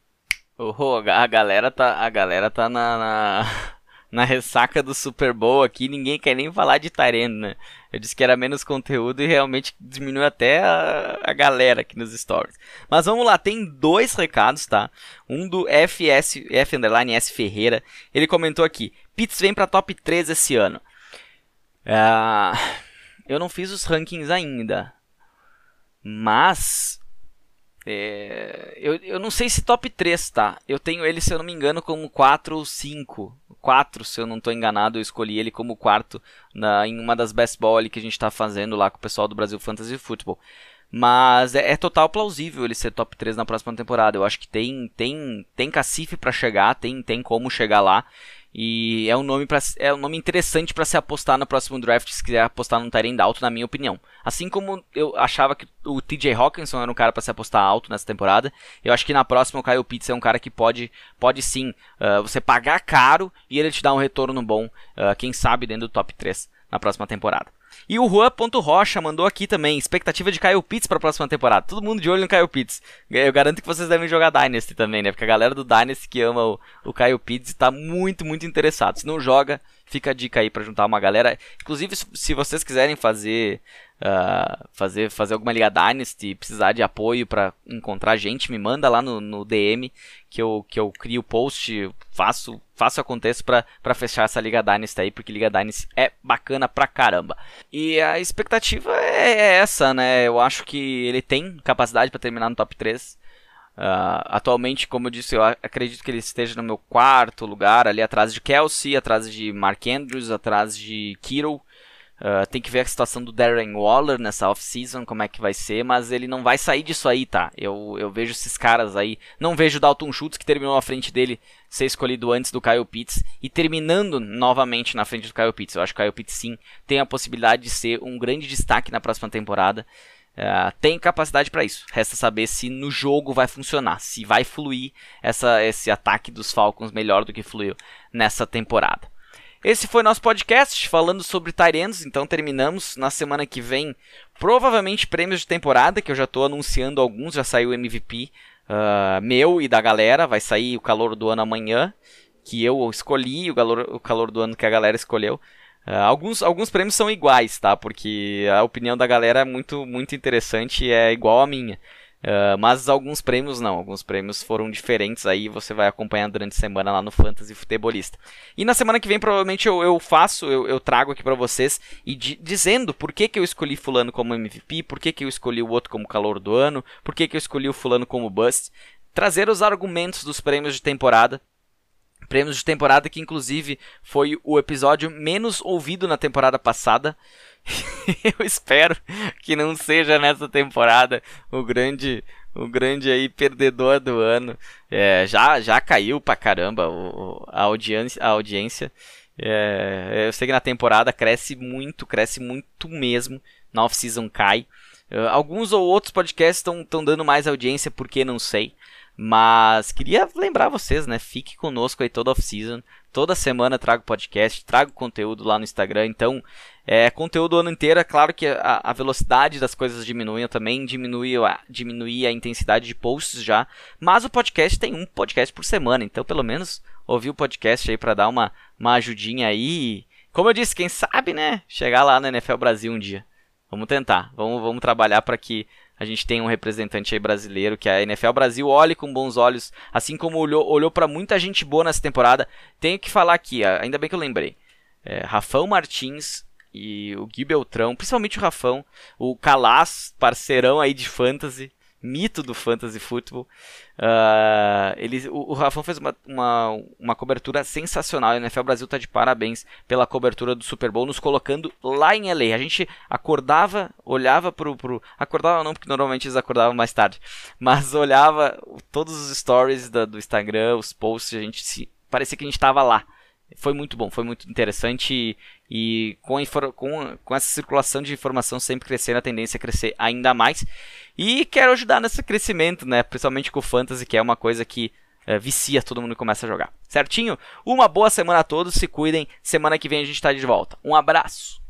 Oh, a galera tá, a galera tá na, na, [laughs] na, ressaca do Super Bowl aqui, ninguém quer nem falar de Tyrene, né? Eu disse que era menos conteúdo e realmente diminuiu até a, a galera aqui nos stories. Mas vamos lá, tem dois recados, tá? Um do FS, F S Ferreira. Ele comentou aqui: Pitts vem para top 3 esse ano. É, eu não fiz os rankings ainda. Mas. É, eu, eu não sei se top 3, tá? Eu tenho ele, se eu não me engano, como 4 ou 5. 4, se eu não estou enganado, eu escolhi ele como quarto na, em uma das best ball que a gente está fazendo lá com o pessoal do Brasil Fantasy Football. Mas é, é, total plausível ele ser top 3 na próxima temporada. Eu acho que tem tem tem cacife para chegar, tem tem como chegar lá. E é um nome, pra, é um nome interessante para se apostar no próximo draft, se quiser apostar num Tyrande alto, na minha opinião. Assim como eu achava que o TJ Hawkinson era um cara para se apostar alto nessa temporada, eu acho que na próxima o Kyle Pitts é um cara que pode, pode sim uh, você pagar caro e ele te dar um retorno bom, uh, quem sabe dentro do top 3 na próxima temporada. E o Juan.rocha mandou aqui também, expectativa de Kyle Pitts para a próxima temporada. Todo mundo de olho no Kyle Pitts. Eu garanto que vocês devem jogar Dynasty também, né? Porque a galera do Dynasty que ama o, o Kyle Pitts está muito, muito interessado. Se não joga, fica a dica aí para juntar uma galera. Inclusive, se vocês quiserem fazer uh, fazer, fazer alguma Liga Dynasty, precisar de apoio para encontrar gente, me manda lá no, no DM que eu, que eu crio o post, faço, faço aconteça para fechar essa Liga Dynasty aí, porque Liga Dynasty é bacana pra caramba. E a expectativa é, é essa, né? Eu acho que ele tem capacidade para terminar no top 3. Uh, ah, atualmente, como eu disse, eu acredito que ele esteja no meu quarto lugar, ali atrás de Kelsey, atrás de Mark Andrews, atrás de Kittle. Uh, tem que ver a situação do Darren Waller nessa off-season, como é que vai ser, mas ele não vai sair disso aí, tá? Eu, eu vejo esses caras aí. Não vejo o Dalton Schultz, que terminou à frente dele, ser escolhido antes do Kyle Pitts, e terminando novamente na frente do Kyle Pitts. Eu acho que o Kyle Pitts sim tem a possibilidade de ser um grande destaque na próxima temporada. Uh, tem capacidade para isso. Resta saber se no jogo vai funcionar, se vai fluir essa, esse ataque dos Falcons melhor do que fluiu nessa temporada. Esse foi nosso podcast falando sobre Tyrands, então terminamos na semana que vem. Provavelmente prêmios de temporada, que eu já estou anunciando alguns, já saiu o MVP uh, ah, meu e da galera, vai sair o calor do ano amanhã, que eu escolhi, o calor, o calor do ano que a galera escolheu. Uh, alguns, alguns prêmios são iguais, tá? Porque a opinião da galera é muito, muito interessante e é igual a minha. Uh, mas alguns prêmios não, alguns prêmios foram diferentes aí, você vai acompanhar durante a semana lá no Fantasy Futebolista. E na semana que vem provavelmente eu, eu faço, eu, eu, trago aqui para vocês e di dizendo por que, que eu escolhi fulano como MVP, por que, que eu escolhi o outro como calor do ano, por que, que eu escolhi o fulano como bust, trazer os argumentos dos prêmios de temporada Prêmios de temporada que inclusive foi o episódio menos ouvido na temporada passada. [laughs] eu espero que não seja nessa temporada o grande o grande aí perdedor do ano. É, já já caiu pra caramba o, a audiência. A audiência. É, eu sei que na temporada cresce muito, cresce muito mesmo. Na off-season cai. Uh, alguns ou outros podcasts estão dando mais audiência porque não sei. Mas queria lembrar vocês, né? Fique conosco aí toda off-season. Toda semana trago podcast, trago conteúdo lá no Instagram. Então, é conteúdo o ano inteiro. É claro que a, a velocidade das coisas diminui. Eu também diminui a, diminui a intensidade de posts já. Mas o podcast tem um podcast por semana. Então, pelo menos, ouvir o podcast aí para dar uma, uma ajudinha aí. Como eu disse, quem sabe, né? Chegar lá no NFL Brasil um dia. Vamos tentar. Vamos, vamos trabalhar para que a gente tem um representante aí brasileiro que a NFL Brasil olhe com bons olhos, assim como olhou, olhou para muita gente boa nessa temporada. Tenho que falar aqui, ainda bem que eu lembrei. É, Rafão Martins e o Gui Beltrão, principalmente o Rafão, o Calas, parceirão aí de fantasy, mito do fantasy football. Uh, ele, o, o Rafão fez uma, uma, uma cobertura sensacional. A NFL Brasil tá de parabéns pela cobertura do Super Bowl, nos colocando lá em LA. A gente acordava, olhava pro. pro acordava não, porque normalmente eles acordavam mais tarde. Mas olhava todos os stories da, do Instagram, os posts, a gente se, parecia que a gente estava lá. Foi muito bom, foi muito interessante e, e com, com, com essa circulação de informação sempre crescendo, a tendência é crescer ainda mais. E quero ajudar nesse crescimento, né? Principalmente com o Fantasy, que é uma coisa que é, vicia, todo mundo começa a jogar. Certinho? Uma boa semana a todos, se cuidem. Semana que vem a gente está de volta. Um abraço!